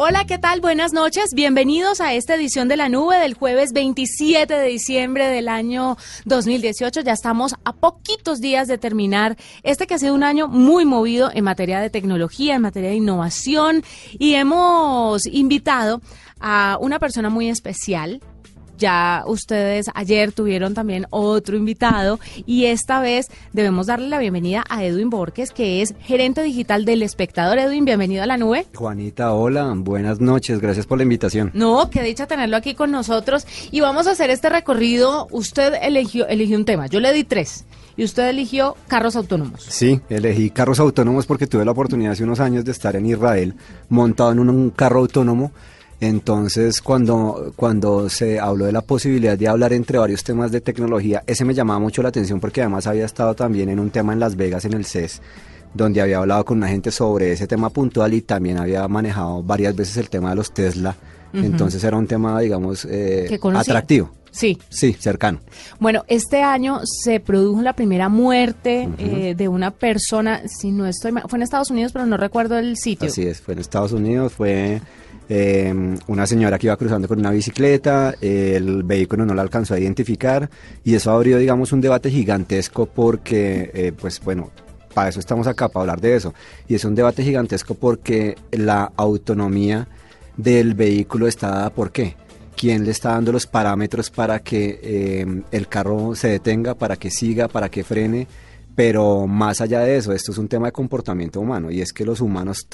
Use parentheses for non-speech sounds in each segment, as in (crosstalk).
Hola, ¿qué tal? Buenas noches. Bienvenidos a esta edición de la nube del jueves 27 de diciembre del año 2018. Ya estamos a poquitos días de terminar este que ha sido un año muy movido en materia de tecnología, en materia de innovación y hemos invitado a una persona muy especial ya ustedes ayer tuvieron también otro invitado y esta vez debemos darle la bienvenida a Edwin Borges, que es gerente digital del espectador. Edwin, bienvenido a la nube. Juanita, hola, buenas noches, gracias por la invitación. No, qué dicha tenerlo aquí con nosotros y vamos a hacer este recorrido. Usted eligió, eligió un tema, yo le di tres y usted eligió carros autónomos. Sí, elegí carros autónomos porque tuve la oportunidad hace unos años de estar en Israel montado en un carro autónomo entonces, cuando, cuando se habló de la posibilidad de hablar entre varios temas de tecnología, ese me llamaba mucho la atención porque además había estado también en un tema en Las Vegas, en el CES, donde había hablado con una gente sobre ese tema puntual y también había manejado varias veces el tema de los Tesla. Entonces era un tema, digamos, eh, atractivo. Sí. Sí, cercano. Bueno, este año se produjo la primera muerte eh, de una persona, si no estoy fue en Estados Unidos, pero no recuerdo el sitio. Así es, fue en Estados Unidos, fue eh, una señora que iba cruzando con una bicicleta, el vehículo no la alcanzó a identificar y eso abrió, digamos, un debate gigantesco porque, eh, pues bueno, para eso estamos acá, para hablar de eso. Y es un debate gigantesco porque la autonomía del vehículo está dada por qué. ¿Quién le está dando los parámetros para que eh, el carro se detenga, para que siga, para que frene? Pero más allá de eso, esto es un tema de comportamiento humano y es que los humanos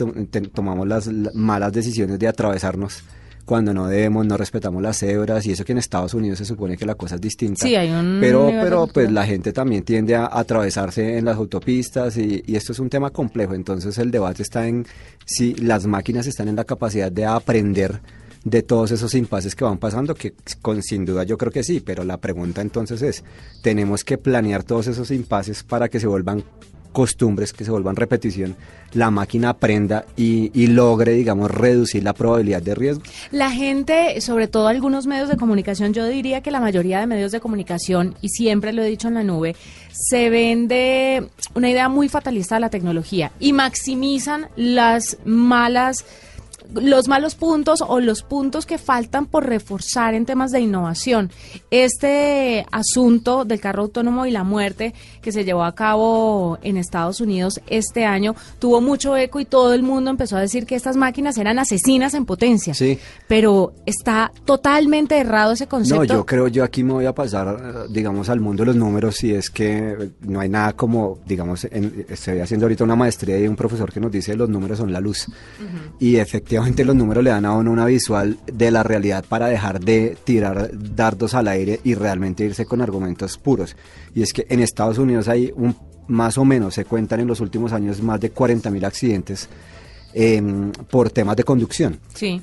tomamos las malas decisiones de atravesarnos cuando no debemos, no respetamos las cebras y eso que en Estados Unidos se supone que la cosa es distinta. Sí, hay un pero pero pues la gente también tiende a atravesarse en las autopistas y, y, esto es un tema complejo. Entonces el debate está en si las máquinas están en la capacidad de aprender de todos esos impases que van pasando, que con, sin duda yo creo que sí, pero la pregunta entonces es, tenemos que planear todos esos impases para que se vuelvan costumbres, que se vuelvan repetición, la máquina aprenda y, y, logre, digamos, reducir la probabilidad de riesgo? La gente, sobre todo algunos medios de comunicación, yo diría que la mayoría de medios de comunicación, y siempre lo he dicho en la nube, se vende una idea muy fatalista de la tecnología y maximizan las malas los malos puntos o los puntos que faltan por reforzar en temas de innovación. Este asunto del carro autónomo y la muerte que se llevó a cabo en Estados Unidos este año tuvo mucho eco y todo el mundo empezó a decir que estas máquinas eran asesinas en potencia. Sí. Pero está totalmente errado ese concepto. No, yo creo, yo aquí me voy a pasar, digamos, al mundo de los números y es que no hay nada como, digamos, estoy haciendo ahorita una maestría y un profesor que nos dice los números son la luz. Y efectivamente los números le dan a uno una visual de la realidad para dejar de tirar dardos al aire y realmente irse con argumentos puros. Y es que en Estados Unidos hay un, más o menos, se cuentan en los últimos años más de 40 mil accidentes em, por temas de conducción. Sí.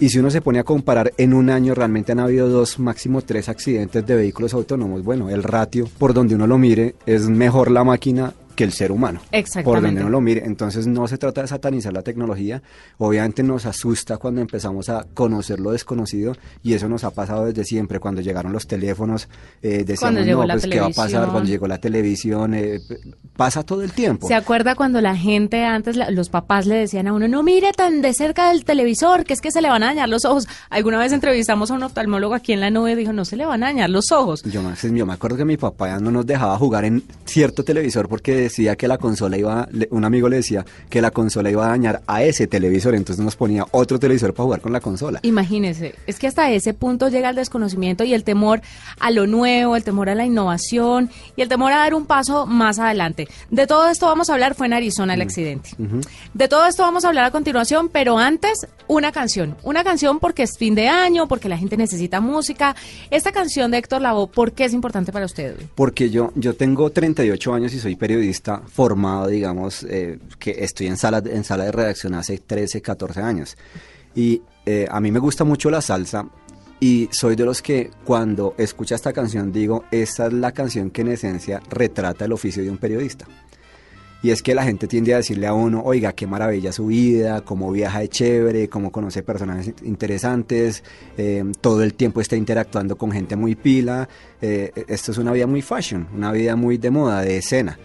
Y si uno se pone a comparar, en un año realmente han habido dos, máximo tres accidentes de vehículos autónomos. Bueno, el ratio, por donde uno lo mire, es mejor la máquina que el ser humano. Exactamente. Por donde uno lo mire. Entonces no se trata de satanizar la tecnología. Obviamente nos asusta cuando empezamos a conocer lo desconocido y eso nos ha pasado desde siempre. Cuando llegaron los teléfonos, eh, decíamos, no, pues qué va a pasar cuando llegó la televisión. Eh, pasa todo el tiempo. ¿Se acuerda cuando la gente antes, los papás le decían a uno, no mire tan de cerca del televisor, que es que se le van a dañar los ojos? Alguna vez entrevistamos a un oftalmólogo aquí en la nube y dijo, no se le van a dañar los ojos. Yo, yo me acuerdo que mi papá ya no nos dejaba jugar en cierto televisor porque decía que la consola iba, un amigo le decía que la consola iba a dañar a ese televisor, entonces nos ponía otro televisor para jugar con la consola. Imagínese, es que hasta ese punto llega el desconocimiento y el temor a lo nuevo, el temor a la innovación y el temor a dar un paso más adelante. De todo esto vamos a hablar, fue en Arizona el mm, accidente. De todo esto vamos a hablar a continuación, pero antes una canción, una canción porque es fin de año, porque la gente necesita música. Esta canción de Héctor Lavoe, ¿por qué es importante para usted? Porque yo, yo tengo 38 años y soy periodista formado, digamos, eh, que estoy en sala, en sala de redacción hace 13, 14 años. Y eh, a mí me gusta mucho la salsa y soy de los que cuando escucha esta canción digo, esta es la canción que en esencia retrata el oficio de un periodista. Y es que la gente tiende a decirle a uno, oiga, qué maravilla su vida, cómo viaja de chévere, cómo conoce personas interesantes, eh, todo el tiempo está interactuando con gente muy pila. Eh, esto es una vida muy fashion, una vida muy de moda, de escena.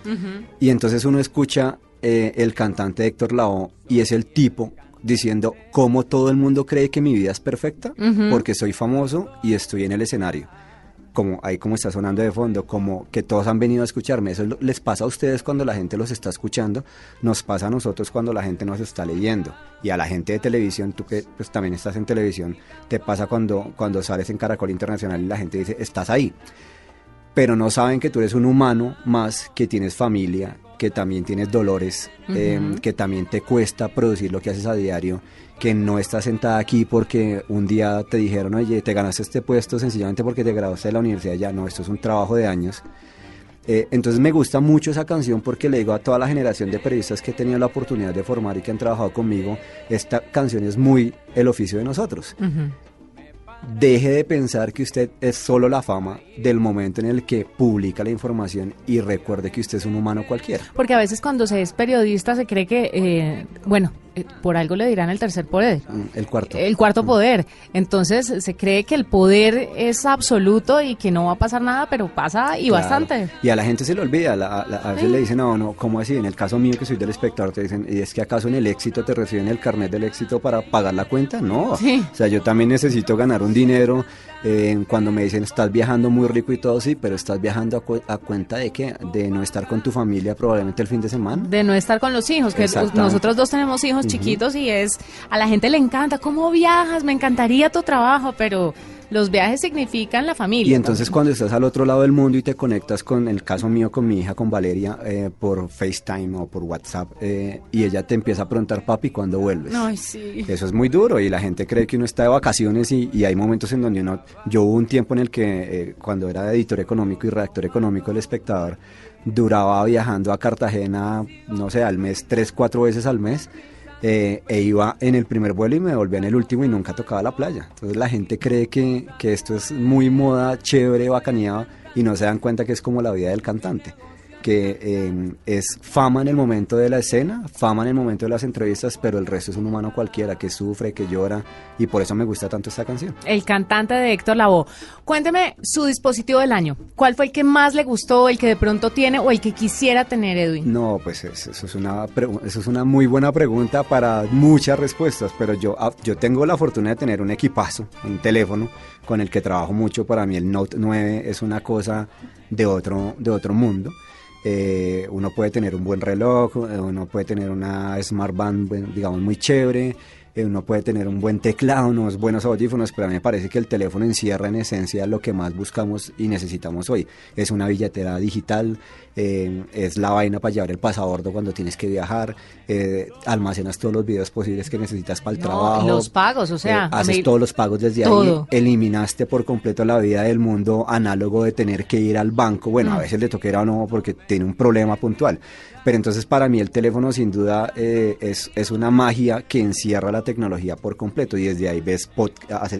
Y entonces uno escucha eh, el cantante Héctor Lavoe y es el tipo diciendo cómo todo el mundo cree que mi vida es perfecta porque soy famoso y estoy en el escenario. Como ahí como está sonando de fondo, como que todos han venido a escucharme. Eso les pasa a ustedes cuando la gente los está escuchando, nos pasa a nosotros cuando la gente nos está leyendo. Y a la gente de televisión, tú que pues, también estás en televisión, te pasa cuando, cuando sales en Caracol Internacional y la gente dice, estás ahí. Pero no saben que tú eres un humano más, que tienes familia, que también tienes dolores, em, que también te cuesta producir lo que haces a diario, que no estás sentada aquí porque un día te dijeron, oye, te ganaste este puesto sencillamente porque te graduaste de la universidad, ya no, esto es un trabajo de años. Eh, entonces me gusta mucho esa canción porque le digo a toda la generación de periodistas que he tenido la oportunidad de formar y que han trabajado conmigo, esta canción es muy el oficio de nosotros deje de pensar que usted es solo la fama del momento en el que publica la información y recuerde que usted es un humano cualquiera. Porque a veces cuando se es periodista se cree que, eh, bueno, por algo le dirán el tercer poder. Mm, el cuarto. El cuarto mm. poder. Entonces se cree que el poder es absoluto y que no va a pasar nada, pero pasa y bastante. Y a la gente se le olvida. a veces le dicen, no, no, ¿cómo así? En el caso mío que soy del espectador, te dicen, ¿y es que acaso en el éxito te reciben el carnet del éxito para pagar la cuenta? No. O sea, yo también necesito ganar un dinero eh, cuando me dicen estás viajando muy rico y todo, sí, pero estás viajando a, cuenta de que de no estar con tu familia probablemente el fin de semana. De no estar con los hijos, que nosotros dos tenemos hijos chiquitos y es, a la gente le encanta, ¿cómo viajas? Me encantaría tu trabajo, pero los viajes significan la familia. Y entonces cuando estás al otro lado del mundo y te conectas con el caso mío, con mi hija, con Valeria, eh, por FaceTime o por WhatsApp, eh, y ella te empieza a preguntar, papi, ¿cuándo vuelves? Ay, sí. Eso es muy duro y la gente cree que uno está de vacaciones y, hay momentos en donde uno, yo hubo un tiempo en el que eh, cuando era editor económico y redactor económico del espectador, duraba viajando a Cartagena, no sé, al mes, tres, cuatro veces al mes eh, e iba en el primer vuelo y me volvía en el último y nunca tocaba la playa. Entonces la gente cree que, que esto es muy moda, chévere, bacaneado y no se dan cuenta que es como la vida del cantante que em, es fama en el momento de la escena, fama en el momento de las entrevistas, pero el resto es un humano cualquiera que sufre, que llora y por eso me gusta tanto esta canción. El cantante de Héctor Lavoe. Cuénteme su dispositivo del año. ¿Cuál fue el que más le gustó, el que de pronto tiene o el que quisiera tener, Edwin? No, pues eso, es, una, eso es una muy buena pregunta para muchas respuestas, pero yo, ah, yo tengo la fortuna de tener un equipazo, un teléfono con el que trabajo mucho. Para mí el Note 9 es una cosa de otro, de otro mundo. Eh, uno puede tener un buen reloj, eh, uno puede tener una smart band, digamos, muy chévere, eh, uno puede tener un buen teclado, unos buenos audífonos, pero a mí me parece que el teléfono encierra en esencia lo que más buscamos y necesitamos hoy. Es una billetera digital, eh, es la vaina para llevar el pasabordo cuando tienes que viajar, eh, almacenas todos los videos posibles que necesitas para el trabajo. Los pagos, o sea. haces todos los pagos desde ahí. Eliminaste por completo la vida del mundo análogo de tener que ir al banco. Bueno, a mm. veces le toquera o no porque tiene un problema puntual. Pero entonces para mí el teléfono sin duda es, es una magia que encierra la tecnología por completo y desde ahí ves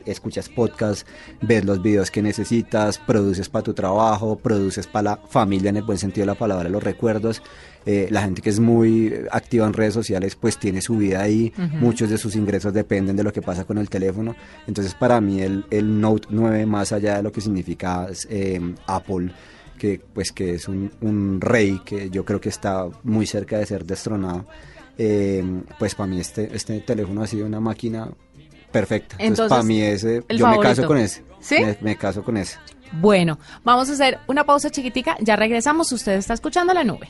escuchas podcasts, ves los videos que necesitas, produces para tu trabajo, produces para la familia en el buen sentido de la palabra, los recuerdos. Eh, la gente que es muy activa en redes sociales pues tiene su vida ahí, muchos de sus ingresos dependen de lo que pasa con el teléfono. Entonces para mí el, el Note 9 más allá de lo que significa eh, Apple, que pues que es un, un rey que yo creo que está muy cerca de ser destronado eh, pues para mí este, este teléfono ha sido una máquina perfecta. Entonces, para mí ese, yo me caso con ese. ¿Sí? Me, caso con ese. Bueno, vamos a hacer una pausa chiquitica, ya regresamos, usted está escuchando la nube.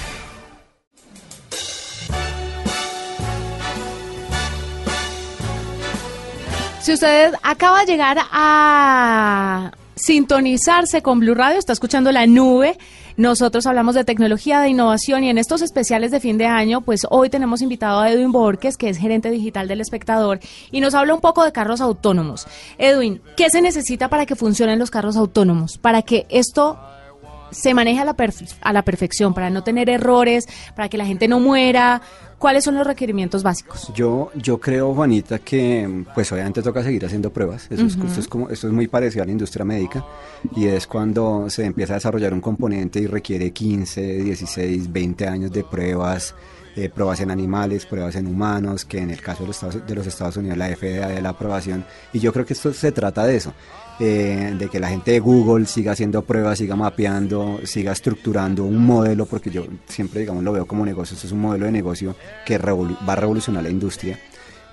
Si usted acaba de llegar a sintonizarse con Blue Radio, está escuchando la nube. Nosotros hablamos de tecnología, de innovación y en estos especiales de fin de año, pues hoy tenemos invitado a Edwin Borges, que es gerente digital del espectador, y nos habla un poco de carros autónomos. Edwin, ¿qué se necesita para que funcionen los carros autónomos? Para que esto se maneje a la, a la perfección, para no tener errores, para que la gente no muera. ¿Cuáles son los requerimientos básicos? Yo, yo creo, Juanita, que pues obviamente toca seguir haciendo pruebas. Eso es, esto, es como, esto es muy parecido a la industria médica y es cuando se empieza a desarrollar un componente y requiere 15, 16, 20 años de pruebas. Eh, pruebas en animales, pruebas en humanos, que en el caso de los, Estados, de los Estados Unidos la FDA de la aprobación. Y yo creo que esto se trata de eso. Eh, de que la gente de Google siga haciendo pruebas, siga mapeando, siga estructurando un modelo, porque yo siempre digamos lo veo como negocio, esto es un modelo de negocio que va a revolucionar la industria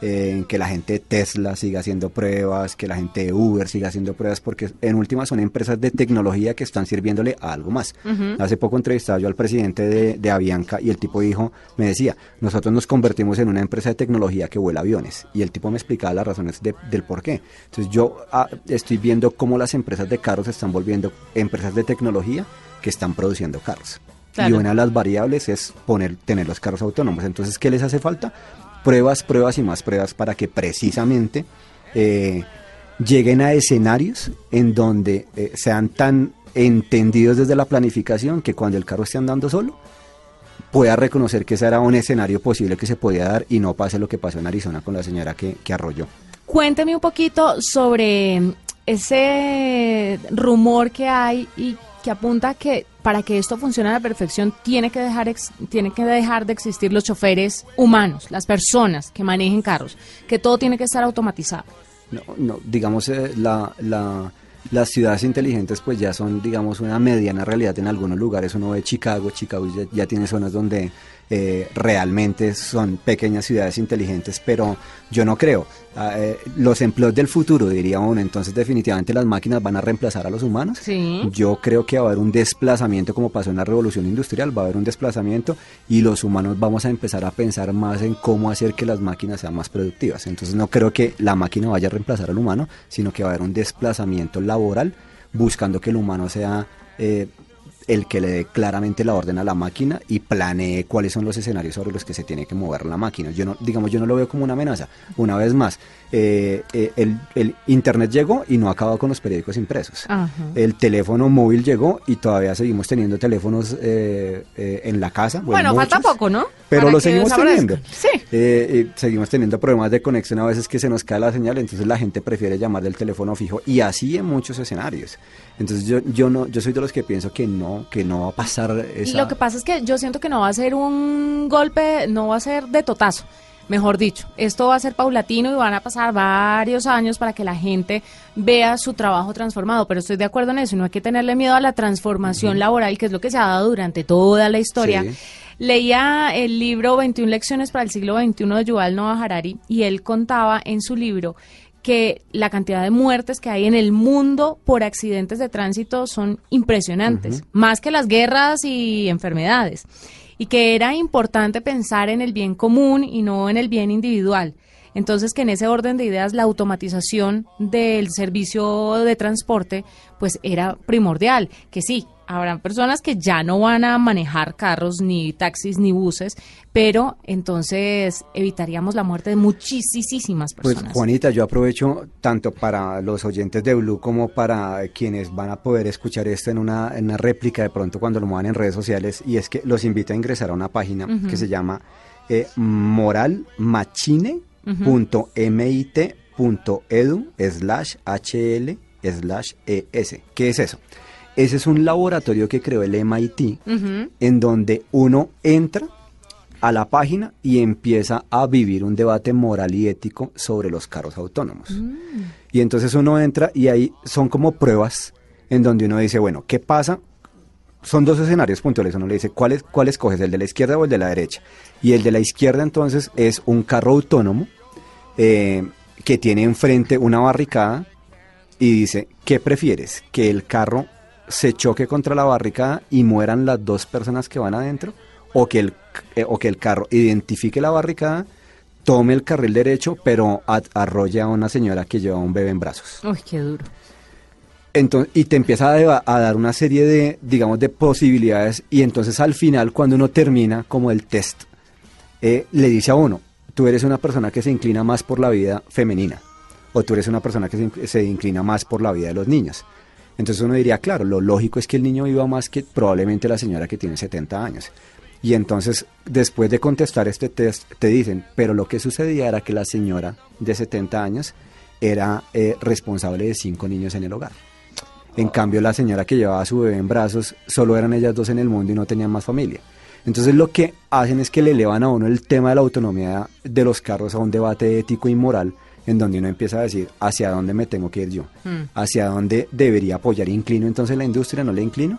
en que la gente de Tesla siga haciendo pruebas, que la gente de Uber siga haciendo pruebas, porque en última son empresas de tecnología que están sirviéndole a algo más. Hace poco entrevistaba yo al presidente de, Avianca y el tipo dijo, me decía, nosotros nos convertimos en una empresa de tecnología que vuela aviones. Y el tipo me explicaba las razones del por qué. Entonces yo ah, estoy viendo cómo las empresas de carros se están volviendo empresas de tecnología que están produciendo carros. Y una de las variables es poner, tener los carros autónomos. Entonces, ¿qué les hace falta? Pruebas, pruebas y más pruebas para que precisamente eh, lleguen a escenarios en donde eh, sean tan entendidos desde la planificación que cuando el carro esté andando solo pueda reconocer que ese era un escenario posible que se podía dar y no pase lo que pasó en Arizona con la señora que, que arrolló. Cuénteme un poquito sobre ese rumor que hay y que apunta que para que esto funcione a la perfección tiene que dejar tiene que dejar de existir los choferes humanos, las personas que manejen carros, que todo tiene que estar automatizado. No, digamos eh, la, las ciudades inteligentes pues ya son digamos una mediana realidad en algunos lugares. Uno ve Chicago, Chicago ya tiene zonas donde eh, realmente son pequeñas ciudades inteligentes, pero yo no creo. Ah, eh, los empleos del futuro, diría uno, entonces definitivamente las máquinas van a reemplazar a los humanos. Yo creo que va a haber un desplazamiento como pasó en la revolución industrial, va a haber un desplazamiento y los humanos vamos a empezar a pensar más en cómo hacer que las máquinas sean más productivas. Entonces no creo que la máquina vaya a reemplazar al humano, sino que va a haber un desplazamiento laboral buscando que el humano sea... Eh, el que le dé claramente la orden a la máquina y planee cuáles son los escenarios sobre los que se tiene que mover la máquina. Yo no, digamos, yo no lo veo como una amenaza. Una vez más, eh, eh, el, internet llegó y no acabado con los periódicos impresos. El teléfono móvil llegó y todavía seguimos teniendo teléfonos eh, en la casa. Bueno, falta poco, ¿no? Pero lo seguimos teniendo. Sí. seguimos teniendo problemas de conexión a veces que se nos cae la señal, entonces la gente prefiere llamar del teléfono fijo y así en muchos escenarios. Entonces yo, yo no, yo soy de los que pienso que no, que no va a pasar esa... Lo que pasa es que yo siento que no va a ser un golpe, no va a ser de totazo. Mejor dicho, esto va a ser paulatino y van a pasar varios años para que la gente vea su trabajo transformado, pero estoy de acuerdo en eso, no hay que tenerle miedo a la transformación laboral, que es lo que se ha dado durante toda la historia. Leía el libro 21 lecciones para el siglo XXI de Yuval Noah Harari y él contaba en su libro que la cantidad de muertes que hay en el mundo por accidentes de tránsito son impresionantes, más que las guerras y enfermedades, y que era importante pensar en el bien común y no en el bien individual. Entonces, que en ese orden de ideas la automatización del servicio de transporte, pues era primordial, que sí, habrán personas que ya no van a manejar carros, ni taxis, ni buses, pero entonces evitaríamos la muerte de muchísimas pues, personas. Pues Juanita, yo aprovecho tanto para los oyentes de Blue como para quienes van a poder escuchar esto en una, en una réplica de pronto cuando lo muevan en redes sociales, y es que los invito a ingresar a una página que se llama eh, moralmachine.mit.edu slash hl slash es. ¿Qué es eso? Ese es un laboratorio que creó el MIT, en donde uno entra a la página y empieza a vivir un debate moral y ético sobre los carros autónomos. Mm. Y entonces uno entra y ahí son como pruebas en donde uno dice, bueno, ¿qué pasa? Son dos escenarios puntuales. Uno le dice, ¿cuál, es, cuál escoges, el de la izquierda o el de la derecha? Y el de la izquierda entonces es un carro autónomo eh, que tiene enfrente una barricada y dice, ¿qué prefieres? ¿Que el carro se choque contra la barricada y mueran las dos personas que van adentro? ¿O que el, eh, o que el carro identifique la barricada, tome el carril derecho, pero a- arrolle a una señora que lleva un bebé en brazos? Uy, qué duro. Entonces, y te empieza a, dar una serie de, digamos, de posibilidades y entonces al final, cuando uno termina como el test, eh, le dice a uno, tú eres una persona que se inclina más por la vida femenina o tú eres una persona que se, se inclina más por la vida de los niños. Entonces uno diría, claro, lo lógico es que el niño viva más que probablemente la señora que tiene 70 años. Y entonces, después de contestar este test, te dicen, pero lo que sucedía era que la señora de 70 años era eh, responsable de cinco niños en el hogar. En cambio, la señora que llevaba a su bebé en brazos, solo eran ellas dos en el mundo y no tenían más familia. Entonces lo que hacen es que le elevan a uno el tema de la autonomía de los carros a un debate ético y moral en donde uno empieza a decir hacia dónde me tengo que ir yo, Mm. hacia dónde debería apoyar, inclino entonces la industria, no le inclino.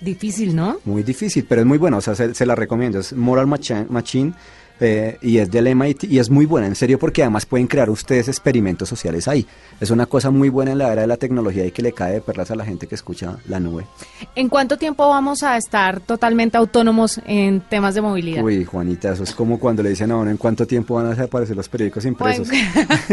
Difícil, ¿no? Muy difícil, pero es muy bueno, o sea, se, se la recomiendo, es Moral Machi- Machine eh, y es del MIT y es muy buena, en serio, porque además pueden crear ustedes experimentos sociales ahí. Es una cosa muy buena en la era de la tecnología y que le cae de perlas a la gente que escucha la nube. ¿En cuánto tiempo vamos a estar totalmente autónomos en temas de movilidad? Uy, Juanita, eso es como cuando le dicen a uno en cuánto tiempo van a desaparecer los periódicos impresos.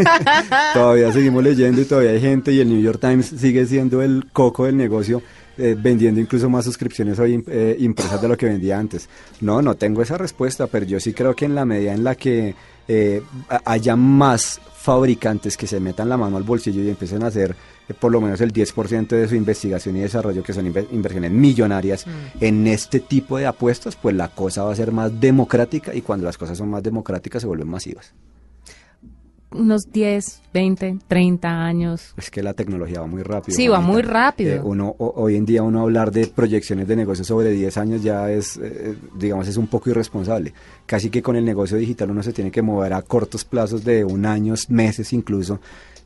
(laughs) todavía seguimos leyendo y todavía hay gente y el New York Times sigue siendo el coco del negocio, eh, vendiendo incluso más suscripciones hoy eh, impresas de lo que vendía antes. No, no tengo esa respuesta, pero yo sí creo que en la medida en la que eh, haya más fabricantes que se metan la mano al bolsillo y empiecen a hacer eh, por lo menos el 10% de su investigación y desarrollo, que son inver- inversiones millonarias en este tipo de apuestas, pues la cosa va a ser más democrática y cuando las cosas son más democráticas se vuelven masivas. Unos 10, 20, 30 años. Es que la tecnología va muy rápido. Sí, va muy rápido. Eh, uno, hoy en día uno hablar de proyecciones de negocios sobre 10 años ya es, eh, digamos, es un poco irresponsable. Casi que con el negocio digital uno se tiene que mover a cortos plazos de un año, meses incluso.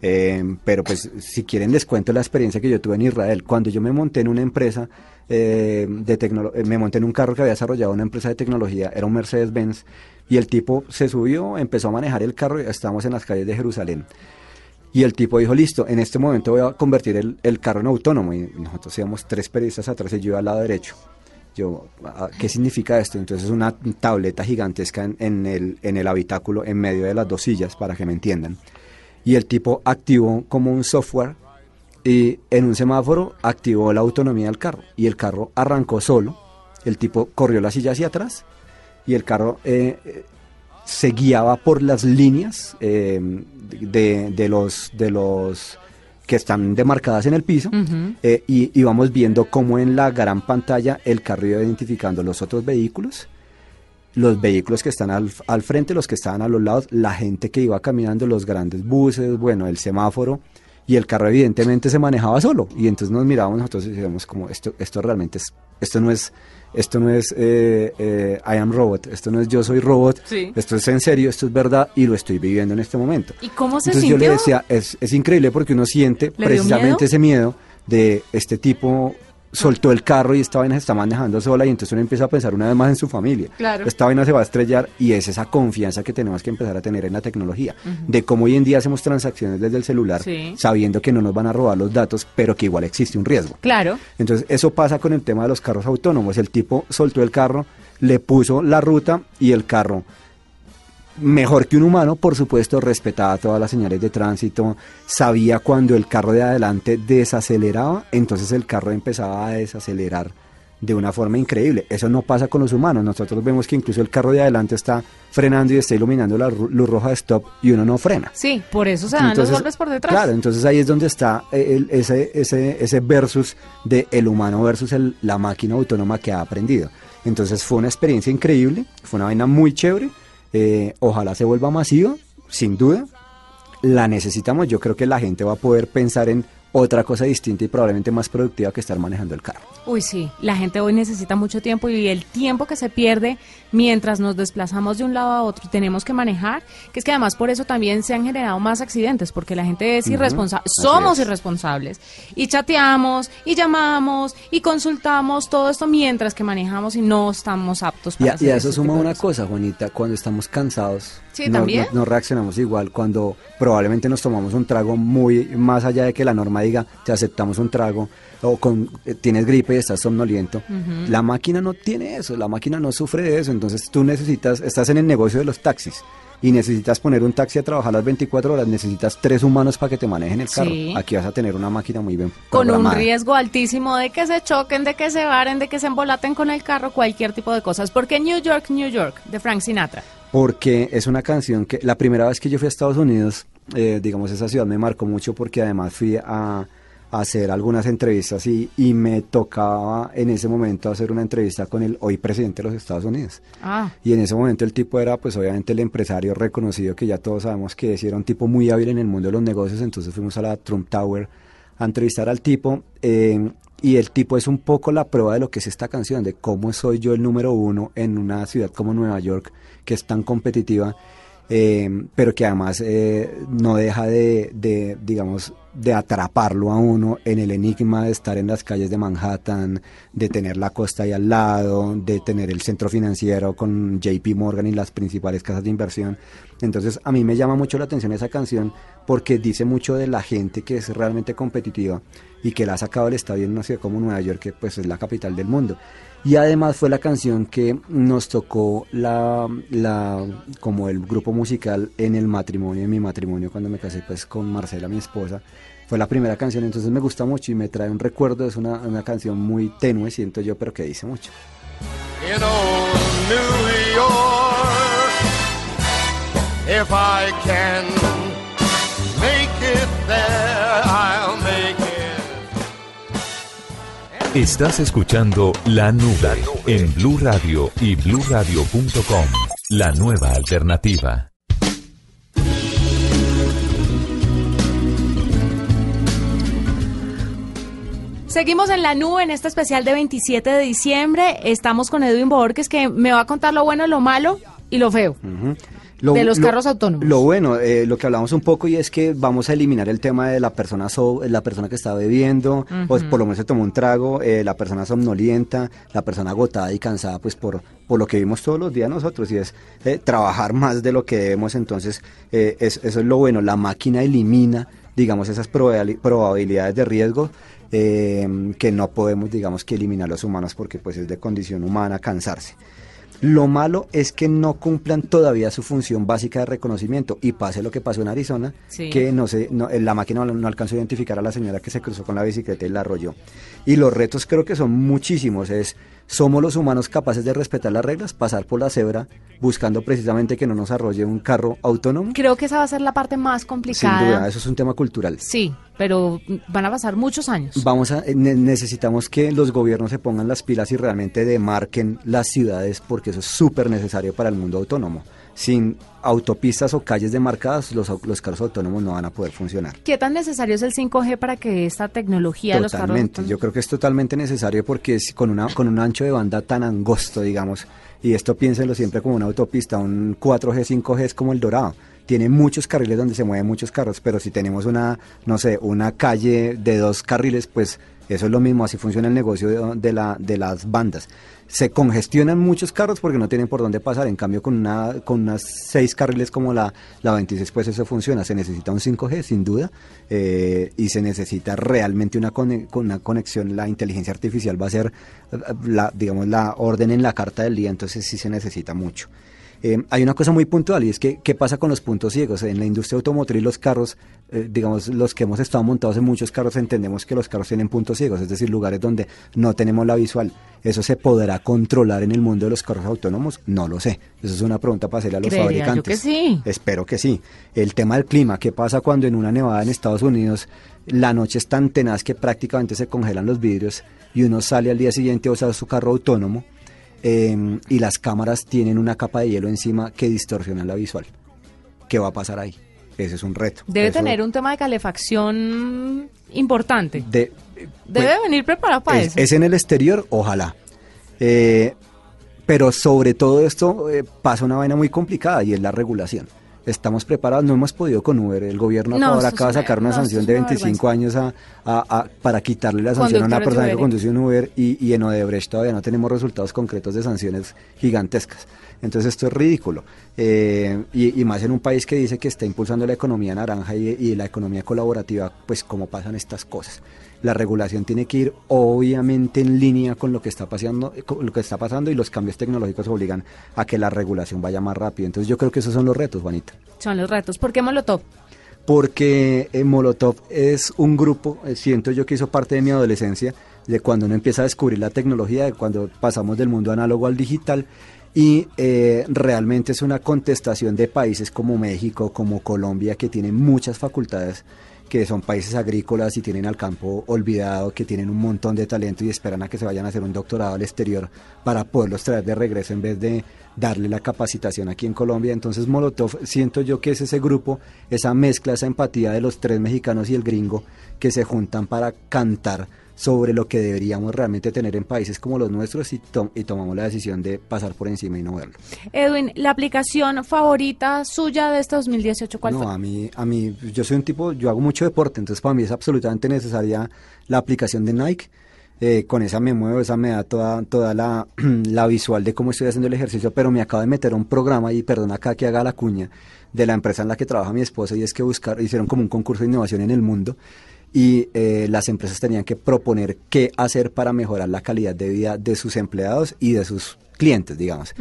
Eh, pero pues si quieren les cuento la experiencia que yo tuve en Israel. Cuando yo me monté en una empresa eh, de tecnología, me monté en un carro que había desarrollado una empresa de tecnología, era un Mercedes-Benz, y el tipo se subió, empezó a manejar el carro y estábamos en las calles de Jerusalén. Y el tipo dijo, listo, en este momento voy a convertir el, el carro en autónomo. Y nosotros íbamos tres periodistas atrás y yo iba al lado derecho. Yo, ah, ¿qué significa esto? Entonces una tableta gigantesca en, en el, en el habitáculo, en medio de las dos sillas, para que me entiendan. Y el tipo activó como un software y en un semáforo activó la autonomía del carro. Y el carro arrancó solo. El tipo corrió la silla hacia atrás y el carro eh, se guiaba por las líneas eh, de, de los de los que están demarcadas en el piso Ujú. eh, y íbamos viendo cómo en la gran pantalla el carro iba identificando los otros vehículos los vehículos que están al, al frente, los que estaban a los lados, la gente que iba caminando, los grandes buses, bueno, el semáforo, y el carro evidentemente se manejaba solo. Y entonces nos mirábamos nosotros y decíamos como, esto, esto realmente es, esto no es, esto no es eh, eh, I am robot, esto no es yo soy robot, Sí. esto es en serio, esto es verdad y lo estoy viviendo en este momento. ¿Y cómo se Entonces yo le decía, es, es increíble porque uno siente precisamente miedo? ese miedo de este tipo soltó el carro y esta vaina se está manejando sola y entonces uno empieza a pensar una vez más en su familia. Claro. Esta vaina se va a estrellar y es esa confianza que tenemos que empezar a tener en la tecnología, de cómo hoy en día hacemos transacciones desde el celular Sí. sabiendo que no nos van a robar los datos, pero que igual existe un riesgo. Claro. Entonces eso pasa con el tema de los carros autónomos. El tipo soltó el carro, le puso la ruta y el carro, mejor que un humano, por supuesto, respetaba todas las señales de tránsito, sabía cuando el carro de adelante desaceleraba, entonces el carro empezaba a desacelerar de una forma increíble. Eso no pasa con los humanos. Nosotros vemos que incluso el carro de adelante está frenando y está iluminando la luz roja de stop y uno no frena. Sí, por eso se dan los golpes por detrás. Claro, entonces ahí es donde está eh, el- ese, ese, ese versus de el humano versus el- la máquina autónoma que ha aprendido. Entonces fue una experiencia increíble, fue una vaina muy chévere. Eh, ojalá se vuelva masiva, sin duda. La necesitamos, yo creo que la gente va a poder pensar en otra cosa distinta y probablemente más productiva que estar manejando el carro. Uy, sí, la gente hoy necesita mucho tiempo y el tiempo que se pierde mientras nos desplazamos de un lado a otro y tenemos que manejar, que es que además por eso también se han generado más accidentes, porque la gente es irresponsable, somos irresponsables. Y chateamos y llamamos y consultamos todo esto mientras que manejamos y no estamos aptos para y, y a eso suma una cosa, Juanita, cuando estamos cansados, sí, ¿también? no reaccionamos igual cuando probablemente nos tomamos un trago muy más allá de que la norma diga te aceptamos un trago o con, eh, tienes gripe y estás somnoliento. La máquina no tiene eso, la máquina no sufre de eso, entonces tú necesitas, estás en el negocio de los taxis y necesitas poner un taxi a trabajar las 24 horas, necesitas tres humanos para que te manejen el carro. Aquí vas a tener una máquina muy bien Con un riesgo altísimo de que se choquen, de que se varen, de que se embolaten con el carro, cualquier tipo de cosas. ¿Por qué New York, New York, de Frank Sinatra? Porque es una canción que la primera vez que yo fui a Estados Unidos, eh, digamos, esa ciudad me marcó mucho porque además fui a hacer algunas entrevistas y, y, me tocaba en ese momento hacer una entrevista con el hoy presidente de los Estados Unidos. Ah. Y en ese momento el tipo era pues obviamente el empresario reconocido que ya todos sabemos que era un tipo muy hábil en el mundo de los negocios, entonces fuimos a la Trump Tower a entrevistar al tipo eh, y el tipo es un poco la prueba de lo que es esta canción, de cómo soy yo el número uno en una ciudad como Nueva York que es tan competitiva eh, pero que además eh, no deja de, de, digamos, de atraparlo a uno en el enigma de estar en las calles de Manhattan, de tener la costa ahí al lado, de tener el centro financiero con JP Morgan y las principales casas de inversión. Entonces a mí me llama mucho la atención esa canción porque dice mucho de la gente que es realmente competitiva y que la ha sacado el estadio en una ciudad como Nueva York, que pues es la capital del mundo. Y además fue la canción que nos tocó la, la, como el grupo musical en el matrimonio, en mi matrimonio cuando me casé pues con Marcela, mi esposa. Fue la primera canción, entonces me gusta mucho y me trae un recuerdo, es una, una canción muy tenue, siento yo, pero que dice mucho. New York, if I can make it there, I'll make Estás escuchando La Nube en Blue Radio y BlueRadio.com, la nueva alternativa. Seguimos en la nube en este especial de 27 de diciembre. Estamos con Edwin Borges que me va a contar lo bueno, lo malo y lo feo de los carros autónomos. Lo bueno, eh, lo que hablamos un poco y es que vamos a eliminar el tema de la persona la persona que está bebiendo, o por lo menos se tomó un trago, eh, la persona somnolienta, la persona agotada y cansada, pues por, por lo que vimos todos los días nosotros, y es eh, trabajar más de lo que debemos. Entonces, eso es lo bueno, la máquina elimina, digamos, esas probabilidades de riesgo. Que no podemos, digamos, que eliminar los humanos porque pues es de condición humana cansarse. Lo malo es que no cumplan todavía su función básica de reconocimiento y pase lo que pasó en Arizona, que no se, no, la máquina no, alcanzó a identificar a la señora que se cruzó con la bicicleta y la arrolló. Y los retos creo que son muchísimos, es ¿Somos los humanos capaces de respetar las reglas, pasar por la cebra buscando precisamente que no nos arrolle un carro autónomo? Creo que esa va a ser la parte más complicada. Sin duda, eso es un tema cultural. Sí, pero van a pasar muchos años. Vamos a necesitamos que los gobiernos se pongan las pilas y realmente demarquen las ciudades porque eso es súper necesario para el mundo autónomo sin autopistas o calles demarcadas, los, los carros autónomos no van a poder funcionar. ¿Qué tan necesario es el 5G para que esta tecnología de los carros autónomos? Yo creo que es totalmente necesario porque es con, una, con un ancho de banda tan angosto, digamos, y esto piénsenlo siempre como una autopista, un 4G, 5G es como el dorado. Tiene muchos carriles donde se mueven muchos carros, pero si tenemos una, no sé, una calle de dos carriles, pues eso es lo mismo, así funciona el negocio de, la, de las bandas. Se congestionan muchos carros porque no tienen por dónde pasar, en cambio con, una, con unas seis carriles como la, la 26, pues eso funciona. Se necesita un 5G, sin duda, eh, y se necesita realmente una, una conexión. La inteligencia artificial va a ser, la, digamos, la orden en la carta del día, entonces sí se necesita mucho. Eh, hay una cosa muy puntual y es que qué pasa con los puntos ciegos. En la industria automotriz los carros, eh, digamos, los que hemos estado montados en muchos carros entendemos que los carros tienen puntos ciegos, es decir, lugares donde no tenemos la visual. ¿Eso se podrá controlar en el mundo de los carros autónomos? No lo sé. Eso es una pregunta para hacerle a los fabricantes. Yo que sí. Espero que sí. El tema del clima, ¿qué pasa cuando en una nevada en Estados Unidos la noche es tan tenaz que prácticamente se congelan los vidrios y uno sale al día siguiente a usar su carro autónomo? Em, y las cámaras tienen una capa de hielo encima que distorsiona la visual. ¿Qué va a pasar ahí? ese es un reto. Debe Eso tener un tema de calefacción importante. de- Debe pues, venir preparado para es, eso. es en el exterior, ojalá. Eh, pero sobre todo esto eh, pasa una vaina muy complicada y es la regulación. Estamos preparados, no hemos podido con Uber. El gobierno No, ahora acaba de sacar una no, sanción de una 25 años a, a- a- para quitarle la sanción a una persona que conduce un Uber y, y en Odebrecht todavía no tenemos resultados concretos de sanciones gigantescas. Entonces esto es ridículo. Eh, y, y más en un país que dice que está impulsando la economía naranja y, y la economía colaborativa, pues cómo pasan estas cosas. La regulación tiene que ir obviamente en línea con lo que está pasando, con lo que está pasando y los cambios tecnológicos obligan a que la regulación vaya más rápido. Entonces yo creo que esos son los retos, Juanita Son los retos. ¿Por qué Molotov? porque eh, Molotov es un grupo, eh, siento yo que hizo parte de mi adolescencia, de cuando uno empieza a descubrir la tecnología, de cuando pasamos del mundo análogo al digital, y eh, realmente es una contestación de países como México, como Colombia, que tienen muchas facultades, que son países agrícolas y tienen al campo olvidado, que tienen un montón de talento y esperan a que se vayan a hacer un doctorado al exterior para poderlos traer de regreso en vez de darle la capacitación aquí en Colombia. Entonces Molotov, siento yo que es ese grupo, esa mezcla, esa empatía de los tres mexicanos y el gringo que se juntan para cantar sobre lo que deberíamos realmente tener en países como los nuestros y, tom- y tomamos la decisión de pasar por encima y no verlo. Edwin, ¿la aplicación favorita suya de este 2018 cuál no, fue? a mí, a mí, yo soy un tipo, yo hago mucho deporte, entonces para mí es absolutamente necesaria la aplicación de Nike. Eh, con esa me muevo, esa me da toda, toda la, (clears throat) la visual de cómo estoy haciendo el ejercicio, pero me acabo de meter a un programa, y perdón acá que haga la cuña, de la empresa en la que trabaja mi esposa, y es que buscar, hicieron como un concurso de innovación en el mundo, y eh, las empresas tenían que proponer qué hacer para mejorar la calidad de vida de sus empleados y de sus clientes, digamos.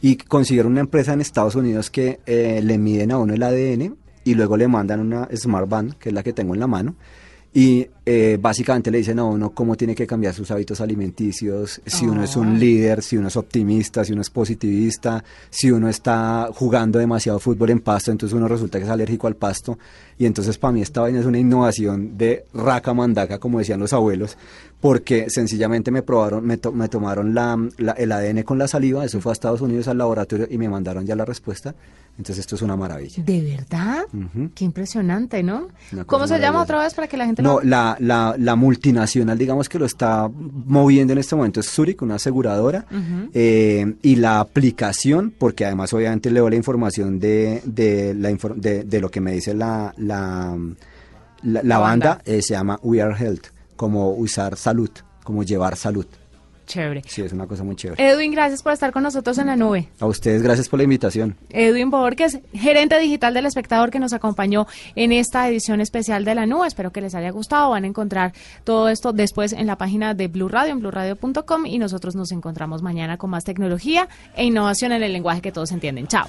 Y consiguieron una empresa en Estados Unidos que eh, le miden a uno el ADN y luego le mandan una Smart Band, que es la que tengo en la mano, y eh, básicamente le dicen a uno cómo tiene que cambiar sus hábitos alimenticios, si uno es un líder, si uno es optimista, si uno es positivista, si uno está jugando demasiado fútbol en pasto, entonces uno resulta que es alérgico al pasto. Y entonces para mí esta vaina es una innovación de raca mandaca, como decían los abuelos, porque sencillamente me probaron, me, to- me tomaron la, la- el ADN con la saliva, eso fue a Estados Unidos al laboratorio y me mandaron ya la respuesta. Entonces esto es una maravilla. ¿De verdad? Qué impresionante, ¿no? ¿Cómo se llama otra vez para que la gente No, lo... la, la, la multinacional, digamos que lo está moviendo en este momento es Zurich, una aseguradora, eh, y la aplicación, porque además obviamente leo la información de, de, la de, de lo que me dice la, la, la, la banda. banda, eh, se llama We Are Health, como usar salud, como llevar salud. Chévere. Sí, es una cosa muy chévere. Edwin, gracias por estar con nosotros en la nube. A ustedes, gracias por la invitación. Edwin Borges, gerente digital del espectador que nos acompañó en esta edición especial de la nube. Espero que les haya gustado. Van a encontrar todo esto después en la página de Blue Radio, en blueradio.com y nosotros nos encontramos mañana con más tecnología e innovación en el lenguaje que todos entienden. Chao.